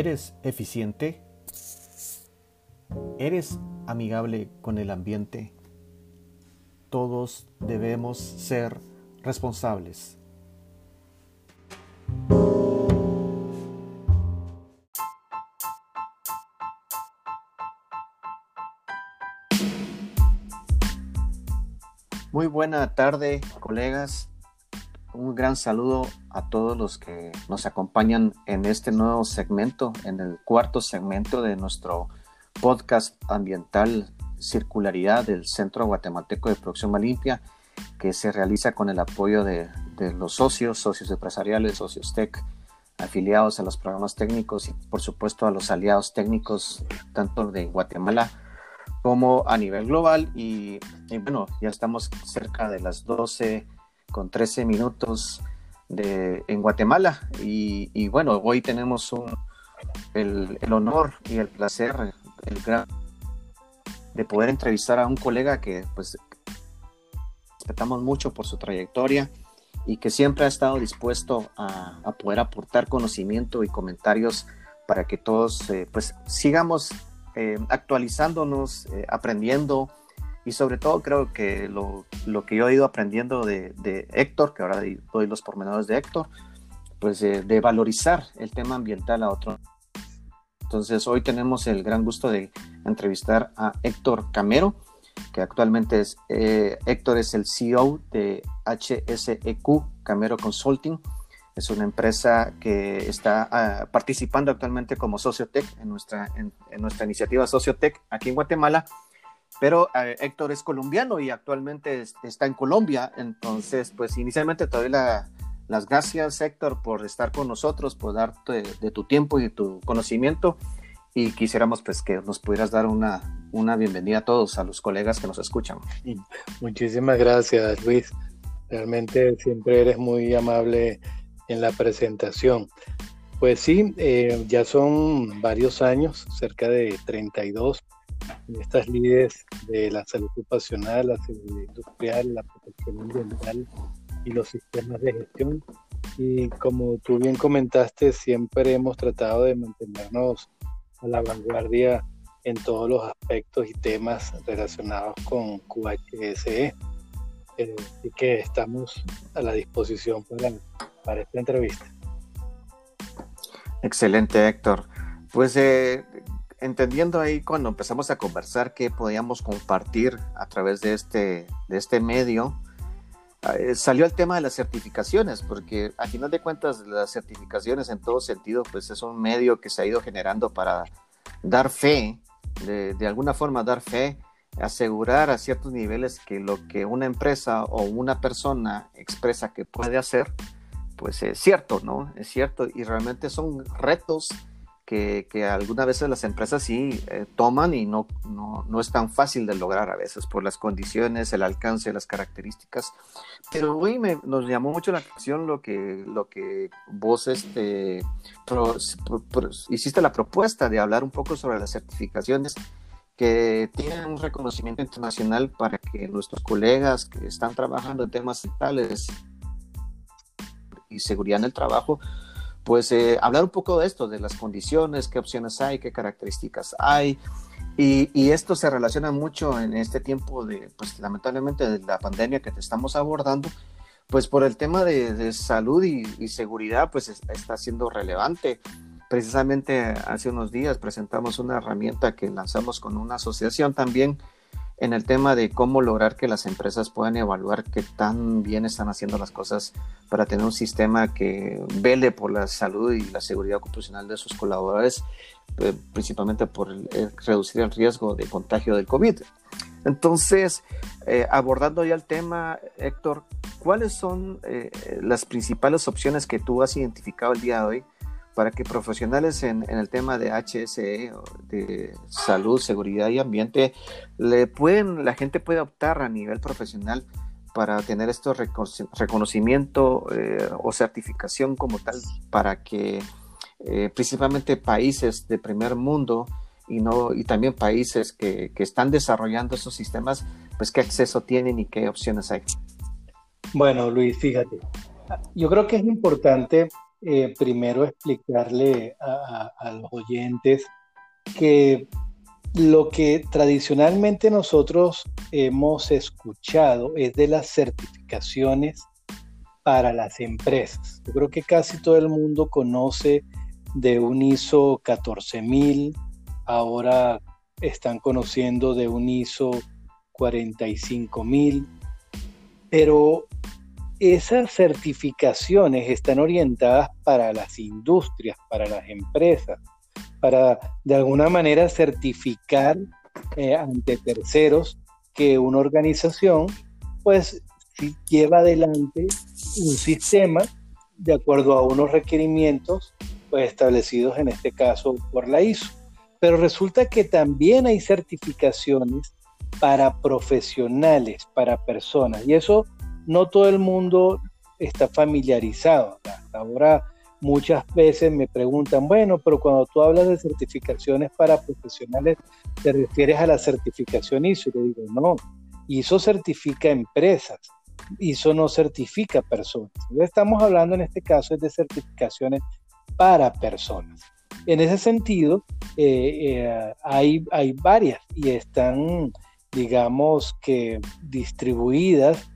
¿Eres eficiente? ¿Eres amigable con el ambiente? Todos debemos ser responsables. Muy buena tarde, colegas. Un gran saludo a todos los que nos acompañan en este nuevo segmento, en el cuarto segmento de nuestro podcast ambiental Circularidad del Centro Guatemalteco de Producción Limpia, que se realiza con el apoyo de, los socios, socios empresariales, socios tech, afiliados a los programas técnicos y por supuesto a los aliados técnicos tanto de Guatemala como a nivel global. Y, y bueno, ya estamos cerca de las 12 con 13 minutos de, en Guatemala. Y, bueno, hoy tenemos el, honor y el placer, el gran, de poder entrevistar a un colega que pues respetamos mucho por su trayectoria y que siempre ha estado dispuesto a, poder aportar conocimiento y comentarios para que todos eh, pues sigamos eh, actualizándonos, eh, aprendiendo y sobre todo creo que lo, lo que yo he ido aprendiendo de, de, Héctor, que ahora doy los pormenores de Héctor, pues de, valorizar el tema ambiental a otro. Entonces hoy tenemos el gran gusto de entrevistar a Héctor Camero, que actualmente es, eh, Héctor es el CEO de HSEQ Camero Consulting. Es una empresa que está ah, participando actualmente como Sociotech en nuestra, en, en nuestra iniciativa Sociotech aquí en Guatemala pero eh, Héctor es colombiano y actualmente está en Colombia, entonces pues inicialmente te doy las gracias Héctor por estar con nosotros, por darte de tu tiempo y de tu conocimiento. Y quisiéramos pues que nos pudieras dar una, una bienvenida a todos, a los colegas que nos escuchan. Muchísimas gracias Luis, realmente siempre eres muy amable en la presentación. Pues sí, eh, ya son varios años, cerca de 32 estas líderes de la salud ocupacional, la seguridad industrial, la protección ambiental y los sistemas de gestión. Y como tú bien comentaste, siempre hemos tratado de mantenernos a la vanguardia en todos los aspectos y temas relacionados con QHSE. Eh, así que estamos a la disposición para, para esta entrevista. Excelente, Héctor. Pues eh, entendiendo ahí cuando empezamos a conversar qué podíamos compartir a través de este, de este medio, eh, salió el tema de las certificaciones, porque a final de cuentas las certificaciones en todo sentido, pues es un medio que se ha ido generando para dar fe, de, de alguna forma dar fe, asegurar a ciertos niveles que lo que una empresa o una persona expresa que puede hacer, pues es cierto, ¿no? Es cierto, y realmente son retos que, algunas veces las empresas sí eh, toman y no, no, es tan fácil de lograr a veces por las condiciones, el alcance, las características. Pero hoy me, nos llamó mucho la atención lo que, lo que vos este, hiciste la propuesta de hablar un poco sobre las certificaciones que tienen un reconocimiento internacional para que nuestros colegas que están trabajando en temas tales y seguridad en el trajo pues eh, hablar un poco de esto, de las condiciones, qué opciones hay, qué características hay. Y, esto se relaciona mucho en este tiempo de, pues lamentablemente, de la pandemia que te estamos abordando, pues por el tema de, salud y, seguridad, pues está siendo relevante. Precisamente hace unos días presentamos una herramienta que lanzamos con una asociación también en el tema de cómo lograr que las empresas puedan evaluar qué tan bien están haciendo las cosas para tener un sistema que vele por la salud y la seguridad ocupacional de sus colaboradores, eh, principalmente por reducir el riesgo de contagio del COVID. Entonces, eh, abordando ya el tema, Héctor, ¿cuáles son eh, las principales opciones que tú has identificado el día de hoy para que profesionales en, el tema de HSE, de salud, seguridad y ambiente, le pueden, la gente puede optar a nivel profesional para tener este reconocimiento eh, o certificación como tal para que eh, principalmente países de primer mundo y no y también países que, que, están desarrollando esos sistemas pues qué acceso tienen y qué opciones hay. Bueno Luis fíjate yo creo que es importante eh, primero explicarle a, los oyentes que lo que tradicionalmente nosotros hemos escuchado es de las certificaciones para las empresas. Yo creo que casi todo el mundo conoce de un ISO 14000, ahora están conociendo de un ISO 45000, pero esas certificaciones están orientadas para las industrias, para las empresas, para de alguna manera certificar eh, ante terceros que una organización pues lleva adelante un sistema de acuerdo a unos requerimientos pues, establecidos en este caso por la ISO. Pero resulta que también hay certificaciones para profesionales, para personas, y eso no todo el mundo está familiarizado. Hasta ahora muchas veces me preguntan, bueno, pero cuando tú hablas de certificaciones para profesionales, ¿te refieres a la certificación ISO? Y le digo, no, ISO certifica empresas, ISO no certifica personas. Estamos hablando en este caso de certificaciones para personas. En ese sentido, eh, eh, hay, hay varias y están, digamos que, distribuidas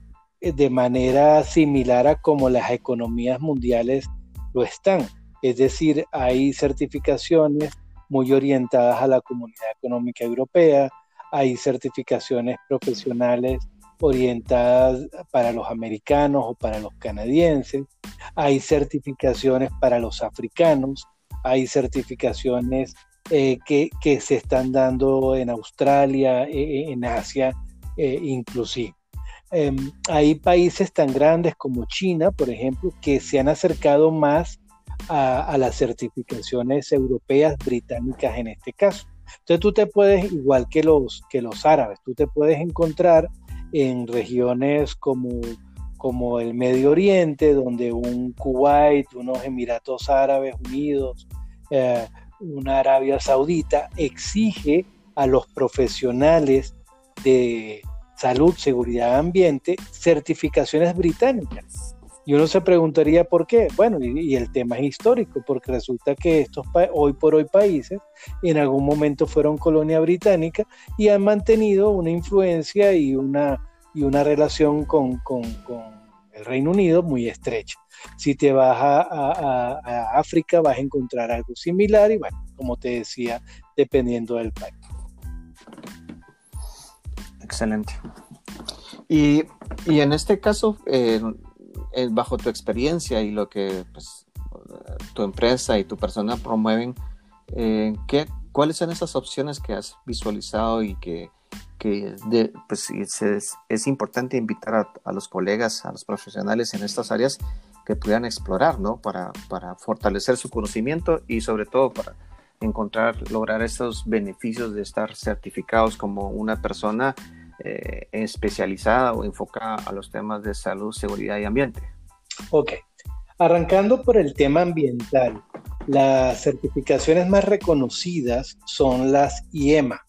de manera similar a como las economías mundiales lo están. Es decir, hay certificaciones muy orientadas a la Comunidad Económica Europea, hay certificaciones profesionales orientadas para los americanos o para los canadienses, hay certificaciones para los africanos, hay certificaciones eh, que, se están dando en Australia, eh, en Asia eh, inclusive. Em, hay países tan grandes como China, por ejemplo, que se han acercado más a, las certificaciones europeas, británicas en este caso. Entonces tú te puedes, igual que los, que los árabes, tú te puedes encontrar en regiones como, como el Medio Oriente, donde un Kuwait, unos Emiratos Árabes Unidos, eh, una Arabia Saudita exige a los profesionales de salud, seguridad, ambiente, certificaciones británicas. Y uno se preguntaría por qué. Bueno, y, el tema es histórico, porque resulta que estos hoy por hoy países en algún momento fueron colonia británica y han mantenido una influencia y una, y una relación con, el Reino Unido muy estrecha. Si te vas a, África vas a encontrar algo similar y bueno, como te decía, dependiendo del país. Excelente. Y, en este caso, eh, bajo tu experiencia y lo que pues, tu empresa y tu persona promueven, eh, ¿qué, ¿cuáles son esas opciones que has visualizado y que, pues, es, importante invitar a, los colegas, a los profesionales en estas áreas que puedan explorar, ¿no? Para, para fortalecer su conocimiento y sobre todo para encontrar, lograr esos beneficios de estar certificados como una persona eh, especializada o enfocada a los temas de salud, seguridad y ambiente. Ok, arrancando por el tema ambiental, las certificaciones más reconocidas son las IEMA.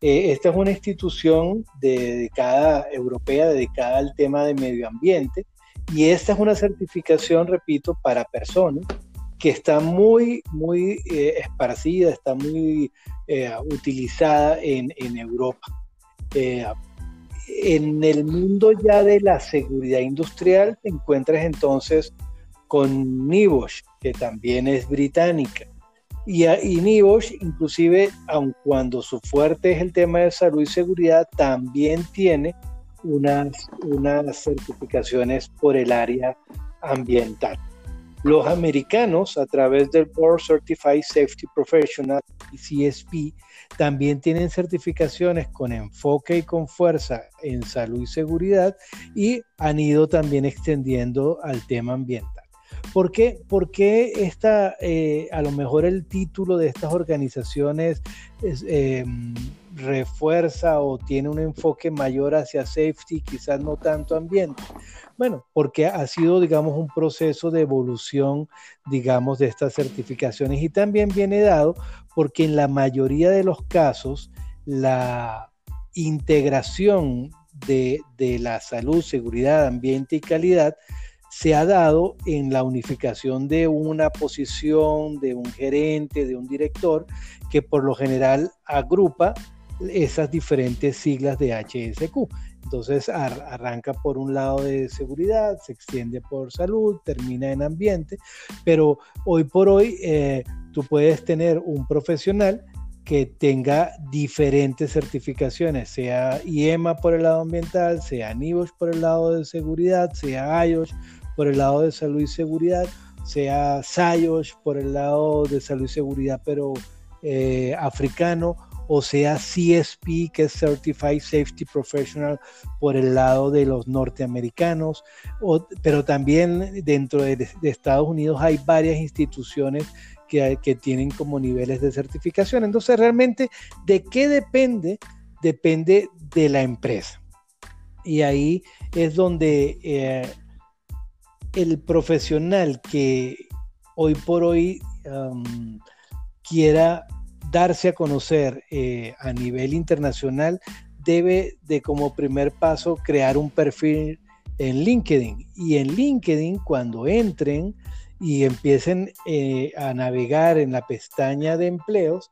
Eh, esta es una institución dedicada, europea dedicada al tema de medio ambiente y esta es una certificación, repito, para personas que está muy, muy eh, esparcida, está muy utilizada en, en Europa. Eh, en el mundo ya de la seguridad industrial te encuentras entonces con Nibosh, que también es británica. Y, y Nibosh, inclusive, aun cuando su fuerte es el tema de salud y seguridad, también tiene unas, unas certificaciones por el área ambiental. Los americanos, a través del Board Certified Safety Professional, CSP, también tienen certificaciones con enfoque y con fuerza en salud y seguridad y han ido también extendiendo al tema ambiental. ¿Por qué, ¿Por qué esta, eh, a lo mejor el título de estas organizaciones em, refuerza o tiene un enfoque mayor hacia safety, quizás no tanto ambiente? Bueno, porque ha sido, digamos, un proceso de evolución, digamos, de estas certificaciones y también viene dado porque en la mayoría de los casos la integración de, de la salud, seguridad, ambiente y calidad se ha dado en la unificación de una posición, de un gerente, de un director, que por lo general agrupa esas diferentes siglas de HSQ. Entonces arranca por un lado de seguridad, se extiende por salud, termina en ambiente, pero hoy por hoy eh, tú puedes tener un profesional que tenga diferentes certificaciones, sea IEMA por el lado ambiental, sea NIOSH por el lado de seguridad, sea IOSH por el lado de salud y seguridad, sea SIOSH por el lado de salud y seguridad, pero eh, africano, o sea CSP, que es Certified Safety Professional por el lado de los norteamericanos, pero también dentro de, Estados Unidos hay varias instituciones que, tienen como niveles de certificación. Entonces, realmente, ¿de qué depende? Depende de la empresa. Y ahí es donde eh, el profesional que hoy por hoy quiera darse a conocer eh, a nivel internacional, debe de como primer paso crear un perfil en LinkedIn. Y en LinkedIn, cuando entren y empiecen eh, a navegar en la pestaña de empleos,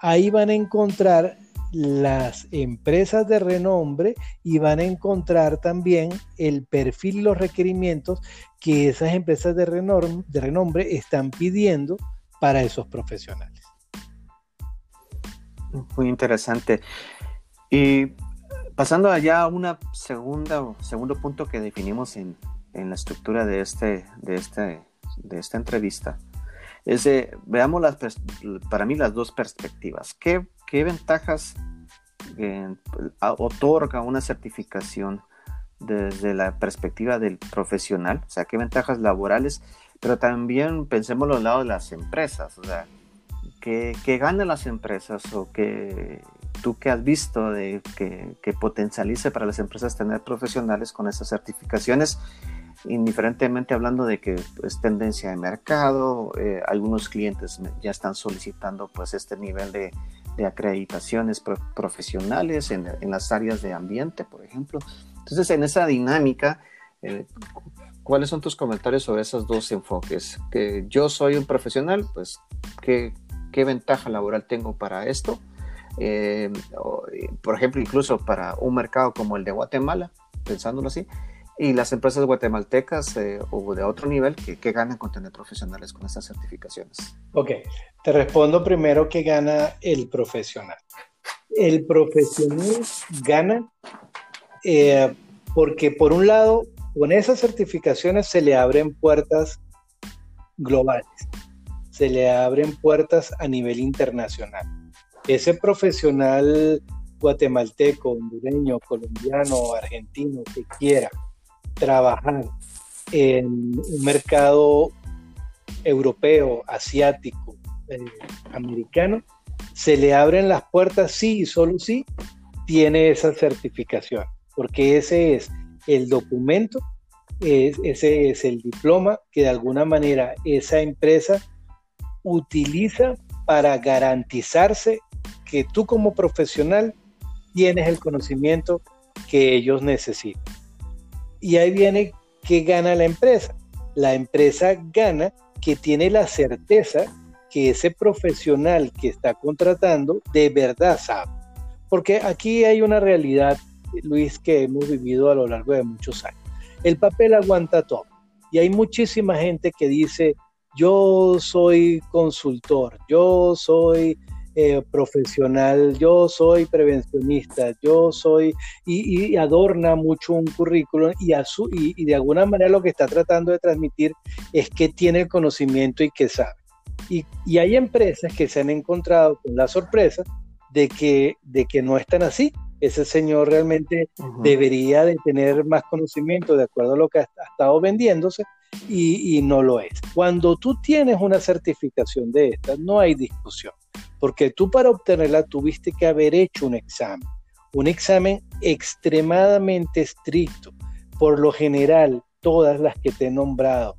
ahí van a encontrar las empresas de renombre y van a encontrar también el perfil los requerimientos que esas empresas de de renombre están pidiendo para esos profesionales. Muy interesante. Y pasando allá a una segunda, segundo punto que definimos en, la estructura de, este, de, este, de esta entrevista, es veamos las, para mí las dos perspectivas. ¿Qué, qué ventajas eh, otorga una certificación desde la perspectiva del profesional? O sea, ¿qué ventajas laborales? Pero también pensemos los lados de las empresas. O sea, que, ganan las empresas o que tú que has visto de que, que, potencialice para las empresas tener profesionales con esas certificaciones, indiferentemente hablando de que es tendencia de mercado, eh, algunos clientes ya están solicitando pues este nivel de, de acreditaciones profesionales en, en, las áreas de ambiente, por ejemplo. Entonces, en esa dinámica, eh, ¿cuáles son tus comentarios sobre esos dos enfoques? Que yo soy un profesional, pues, ¿qué, qué ventaja laboral tengo para esto. Eh, por ejemplo, incluso para un mercado como el de Guatemala, pensándolo así, y las empresas guatemaltecas eh, o de otro nivel que, ganan con tener profesionales con estas certificaciones. Ok, te respondo primero que gana el profesional. El profesional gana eh, porque por un lado, con esas certificaciones se le abren puertas globales se le abren puertas a nivel internacional. Ese profesional guatemalteco, hondureño, colombiano, argentino que quiera trabajar en un mercado europeo, asiático, eh, americano, se le abren las puertas sí y solo sí tiene esa certificación, porque ese es el documento, ese es el diploma que de alguna manera esa empresa utiliza para garantizarse que tú como profesional tienes el conocimiento que ellos necesitan. Y ahí viene que gana la empresa. La empresa gana que tiene la certeza que ese profesional que está contratando de verdad sabe. Porque aquí hay una realidad, Luis, que hemos vivido a lo largo de muchos años. El papel aguanta todo. Y hay muchísima gente que dice, yo soy consultor, yo soy eh, profesional, yo soy prevencionista, yo soy, y, adorna mucho un currículum y, y, de alguna manera lo que está tratando de transmitir es que tiene el conocimiento y que sabe. Y, hay empresas que se han encontrado con la sorpresa de que, de que no están así. Ese señor realmente debería de tener más conocimiento de acuerdo a lo que ha estado vendiéndose, y, no lo es. Cuando tú tienes una certificación de esta, no hay discusión, porque tú para obtenerla tuviste que haber hecho un examen, un examen extremadamente estricto. Por lo general, todas las que te he nombrado,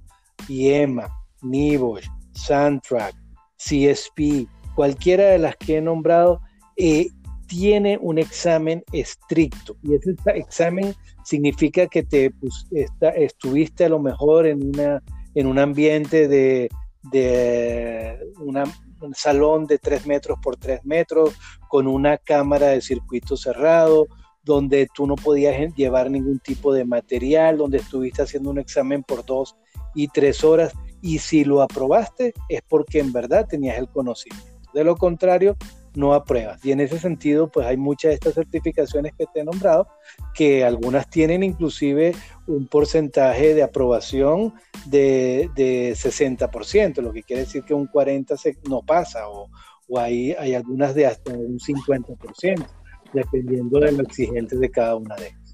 IEMA, NIBOSH, Sandtrack, CSP, cualquiera de las que he nombrado, eh, tiene un examen estricto y ese examen significa que te pues, estuviste a lo mejor en, una, en un ambiente de, de un salón de 3 metros por 3 metros con una cámara de circuito cerrado, donde tú no podías llevar ningún tipo de material, donde estuviste haciendo un examen por dos y tres horas y si lo aprobaste es porque en verdad tenías el conocimiento. De lo contrario, no apruebas. Y en ese sentido, pues hay muchas de estas certificaciones que te he nombrado, que algunas tienen inclusive un porcentaje de aprobación de, de 60%, lo que quiere decir que un 40% no pasa, o, o hay, hay algunas de hasta un 50% dependiendo de lo exigente de cada una de ellas.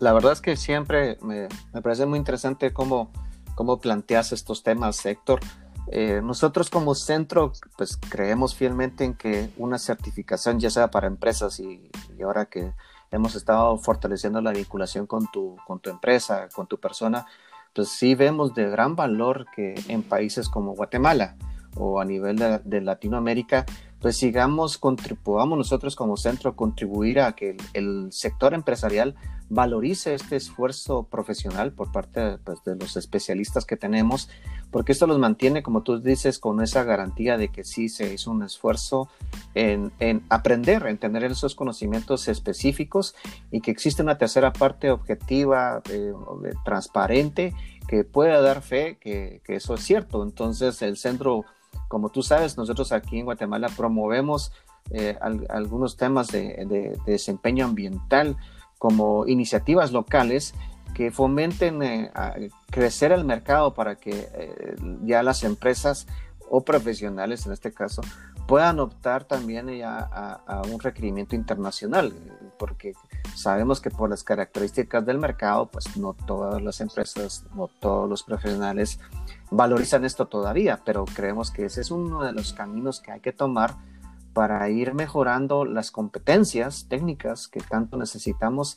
La, verdad es que siempre me, parece muy interesante cómo, cómo planteas estos temas, Héctor. Eh, nosotros como centro, pues creemos fielmente en que una certificación, ya sea para empresas y, ahora que hemos estado fortaleciendo la vinculación con tu, con tu empresa, con tu persona, pues sí vemos de gran valor que en países como Guatemala o a nivel de Latinoamérica, pues sigamos, contribuyamos nosotros como centro contribuir a que el, sector empresarial valorice este esfuerzo profesional por parte pues, de los especialistas que tenemos, porque esto los mantiene, como tú dices, con esa garantía de que sí se hizo un esfuerzo en, en aprender, en tener esos conocimientos específicos y que existe una tercera parte objetiva, eh, transparente, que pueda dar fe que, que eso es cierto. Entonces el centro como tú sabes, nosotros aquí en Guatemala promovemos eh, algunos temas de, desempeño ambiental como iniciativas locales que fomenten eh, crecer el mercado para que eh, ya las empresas o profesionales en este caso puedan optar también ya a, un requerimiento internacional, porque sabemos que por las características del mercado, pues no todas las empresas, no todos los profesionales valorizan esto todavía, pero creemos que ese es uno de los caminos que hay que tomar para ir mejorando las competencias técnicas que tanto necesitamos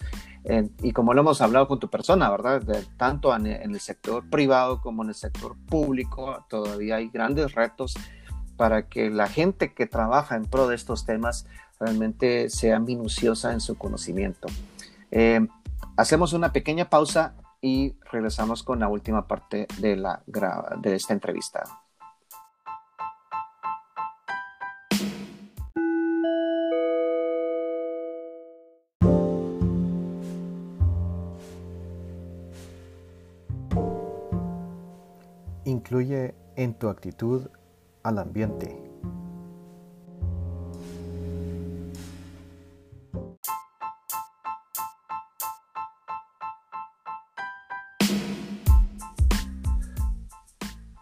y como lo hemos hablado con tu persona, ¿verdad? tanto en, el sector privado como en el sector público, todavía hay grandes retos para que la gente que trabaja en pro de estos temas realmente sea minuciosa en su conocimiento. Eh, hacemos una pequeña pausa y regresamos con la última parte de, la, de esta entrevista. Incluye en tu actitud al ambiente.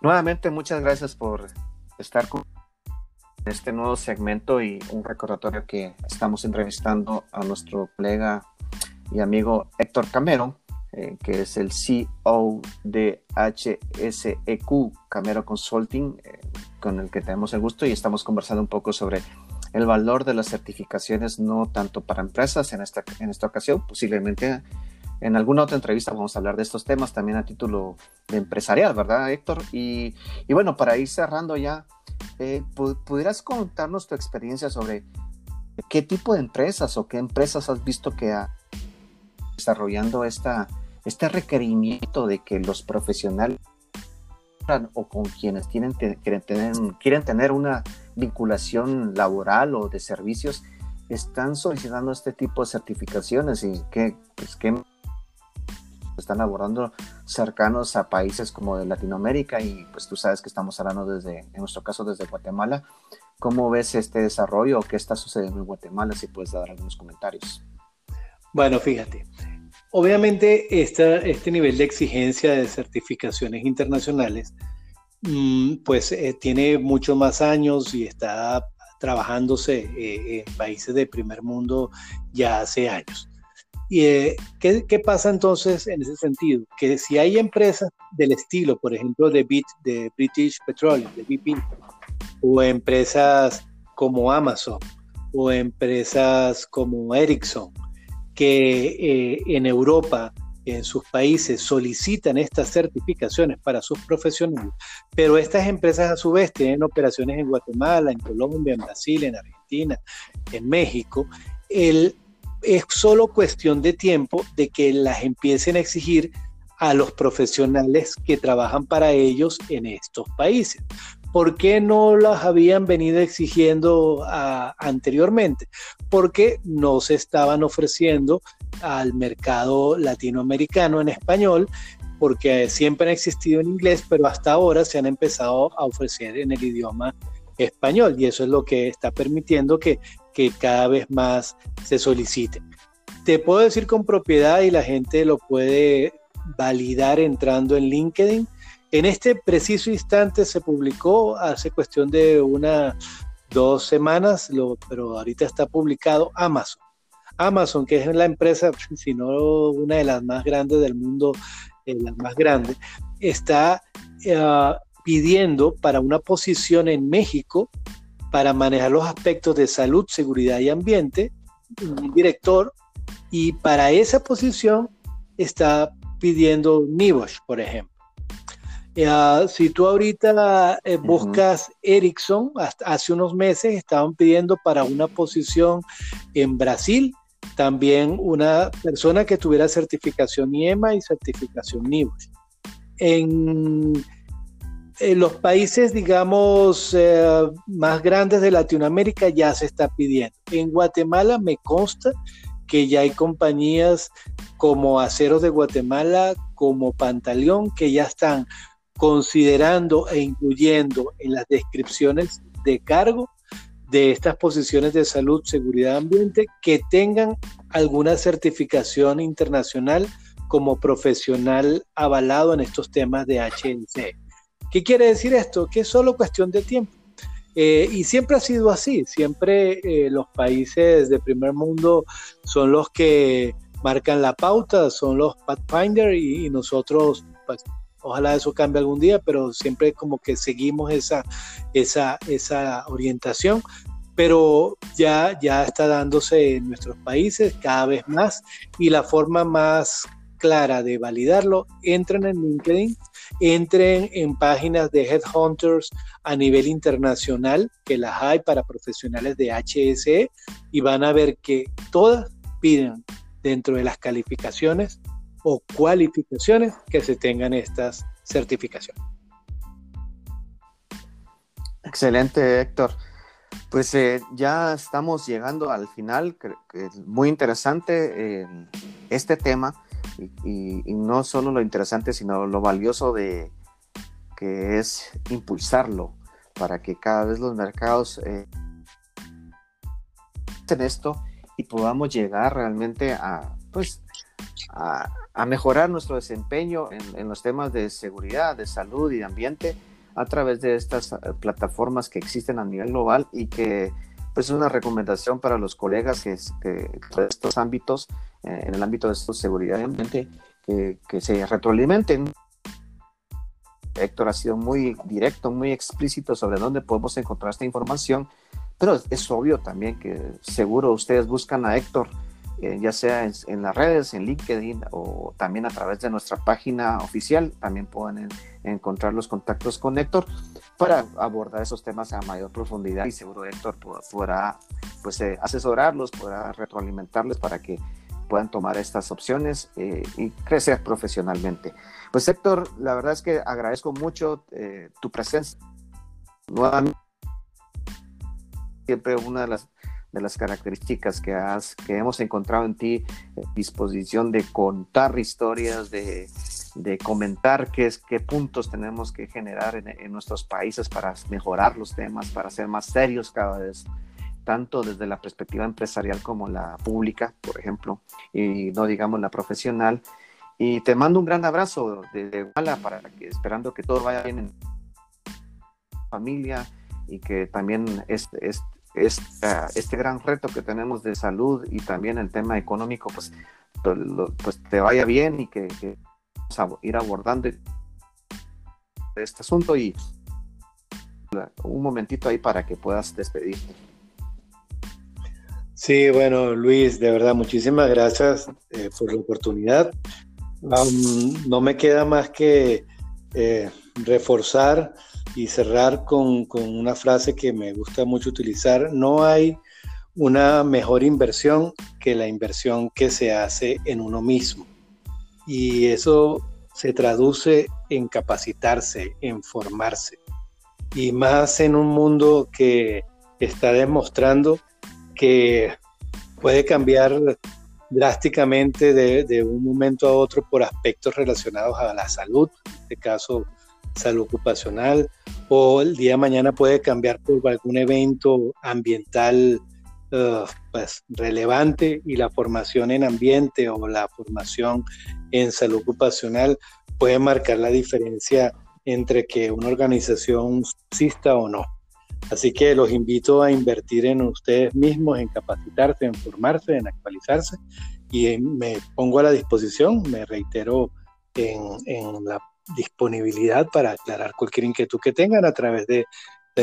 Nuevamente, muchas gracias por estar con este nuevo segmento y un recordatorio que estamos entrevistando a nuestro colega y amigo Héctor Camero, eh, que es el CEO de HSEQ Camero Consulting, eh, con el que tenemos el gusto y estamos conversando un poco sobre el valor de las certificaciones, no tanto para empresas en esta, en esta ocasión, posiblemente en alguna otra entrevista vamos a hablar de estos temas también a título de empresarial, ¿verdad, Héctor? Y, bueno, para ir cerrando ya, eh, ¿pudieras contarnos tu experiencia sobre qué tipo de empresas o qué empresas has visto que ha desarrollando esta, este requerimiento de que los profesionales o con quienes tienen, quieren, tener, quieren tener una vinculación laboral o de servicios están solicitando este tipo de certificaciones y qué, pues, qué están abordando cercanos a países como de Latinoamérica y pues tú sabes que estamos hablando desde, en nuestro caso desde Guatemala. ¿Cómo ves este desarrollo qué está sucediendo en Guatemala? Si puedes dar algunos comentarios. Bueno, fíjate, obviamente este nivel de exigencia de certificaciones internacionales mm, pues eh, tiene muchos más años y está trabajándose eh, en países de primer mundo ya hace años. ¿Y eh, ¿qué, pasa entonces en ese sentido? Que si hay empresas del estilo, por ejemplo, de, de British Petroleum, de BP, o empresas como Amazon, o empresas como Ericsson, que eh, en Europa en sus países solicitan estas certificaciones para sus profesionales, pero estas empresas a su vez tienen operaciones en Guatemala, en Colombia, en Brasil, en Argentina, en México, el, es solo cuestión de tiempo de que las empiecen a exigir a los profesionales que trabajan para ellos en estos países. ¿Por qué no las habían venido exigiendo ah, anteriormente? Porque no se estaban ofreciendo al mercado latinoamericano en español, porque siempre han existido en inglés, pero hasta ahora se han empezado a ofrecer en el idioma español y eso es lo que está permitiendo que, que cada vez más se solicite. Te puedo decir con propiedad y la gente lo puede validar entrando en LinkedIn. En este preciso instante se publicó hace cuestión de una dos semanas, pero ahorita está publicado Amazon. Amazon, que es la empresa, si no una de las más grandes del mundo, eh, la más grande, está eh, pidiendo para una posición en México para manejar los aspectos de salud, seguridad y ambiente, un director, y para esa posición está pidiendo Nibosh, por ejemplo. Si tú ahorita eh, buscas Ericsson, hace unos meses estaban pidiendo para una posición en Brasil también una persona que tuviera certificación IEMA y certificación NIBOSH. En, los países, digamos, eh, más grandes de Latinoamérica ya se está pidiendo. En Guatemala me consta que ya hay compañías como Aceros de Guatemala, como Pantaleón, que ya están considerando e incluyendo en las descripciones de cargo de estas posiciones de salud, seguridad, ambiente, que tengan alguna certificación internacional como profesional avalado en estos temas de HNC. ¿Qué quiere decir esto? Que es solo cuestión de tiempo. Eh, y siempre ha sido así, siempre eh, los países de primer mundo son los que marcan la pauta, son los Pathfinder y, nosotros, pues, ojalá eso cambie algún día, pero siempre como que seguimos esa, esa, esa orientación. Pero ya, ya está dándose en nuestros países cada vez más y la forma más clara de validarlo, entren en LinkedIn, entren en páginas de headhunters a nivel internacional, que las hay para profesionales de HSE, y van a ver que todas piden dentro de las calificaciones o cualificaciones que se tengan estas certificaciones. Excelente, Héctor. Pues eh, ya estamos llegando al final, muy interesante eh, este tema y, no solo lo interesante, sino lo valioso de que es impulsarlo para que cada vez los mercados eh, en esto y podamos llegar realmente a, pues, a, mejorar nuestro desempeño en, los temas de seguridad, de salud y de ambiente a través de estas eh, plataformas que existen a nivel global y que pues es una recomendación para los colegas que, que estos ámbitos, eh, en el ámbito de seguridad y ambiente, que, que se retroalimenten. Héctor ha sido muy directo, muy explícito sobre dónde podemos encontrar esta información pero es obvio también que seguro ustedes buscan a Héctor, eh, ya sea en, las redes, en LinkedIn o también a través de nuestra página oficial. También pueden encontrar los contactos con Héctor para abordar esos temas a mayor profundidad y seguro Héctor podrá pues, eh, asesorarlos, podrá retroalimentarles para que puedan tomar estas opciones eh, y crecer profesionalmente. Pues Héctor, la verdad es que agradezco mucho tu presencia nuevamente siempre una de las, de las características que, has, que hemos encontrado en ti, eh, disposición de contar historias, de, de comentar qué, es, qué puntos tenemos que generar en, en, nuestros países para mejorar los temas, para ser más serios cada vez, tanto desde la perspectiva empresarial como la pública, por ejemplo, y no digamos la profesional. Y te mando un gran abrazo desde Guala para que esperando que todo vaya bien en familia y que también este, este este gran reto que tenemos de salud y también el tema económico, pues, pues te vaya bien y que, vamos a ir abordando este asunto y un momentito ahí para que puedas despedirte. Sí, bueno, Luis, de verdad, muchísimas gracias eh, por la oportunidad. no me queda más que eh, reforzar y cerrar con, una frase que me gusta mucho utilizar. No hay una mejor inversión que la inversión que se hace en uno mismo. Y eso se traduce en capacitarse, en formarse. Y más en un mundo que está demostrando que puede cambiar drásticamente de, un momento a otro por aspectos relacionados a la salud, en este caso salud ocupacional, o el día de mañana puede cambiar por algún evento ambiental uh, pues, relevante y la formación en ambiente o la formación en salud ocupacional puede marcar la diferencia entre que una organización exista o no. Así que los invito a invertir en ustedes mismos, en capacitarse, en formarse, en actualizarse y me pongo a la disposición, me reitero en, la disponibilidad para aclarar cualquier inquietud que tengan a través de,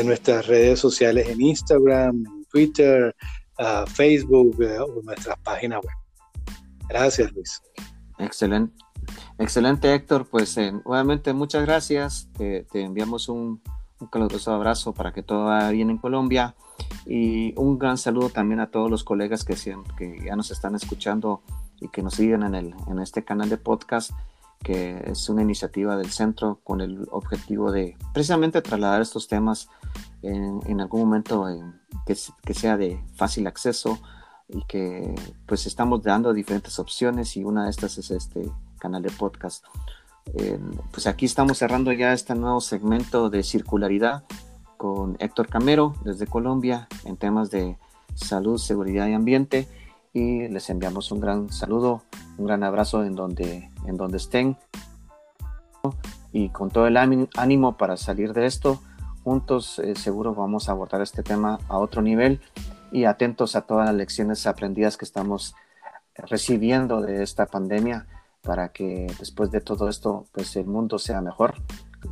nuestras redes sociales en Instagram, en Twitter, uh, Facebook uh, o nuestras páginas web. Gracias, Luis. Excelente. Excelente, Héctor. Pues eh, nuevamente muchas gracias. te enviamos un, un caluroso abrazo para que todo vaya bien en Colombia y un gran saludo también a todos los colegas que, que ya nos están escuchando y que nos siguen en, el, en este canal de podcast que es una iniciativa del centro con el objetivo de precisamente trasladar estos temas en, algún momento que, que, sea de fácil acceso y que pues estamos dando diferentes opciones y una de estas es este canal de podcast. Pues aquí estamos cerrando ya este nuevo segmento de circularidad con Héctor Camero desde Colombia en temas de salud, seguridad y ambiente y les enviamos un gran saludo, un gran abrazo en donde, en donde estén y con todo el ánimo para salir de esto. Juntos eh, seguro vamos a abordar este tema a otro nivel y atentos a todas las lecciones aprendidas que estamos recibiendo de esta pandemia para que después de todo esto pues el mundo sea mejor,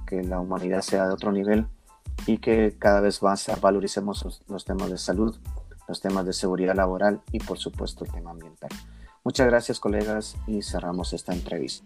que la humanidad sea de otro nivel y que cada vez más valoricemos los, temas de salud, los temas de seguridad laboral y por supuesto el tema ambiental. Muchas gracias colegas y cerramos esta entrevista.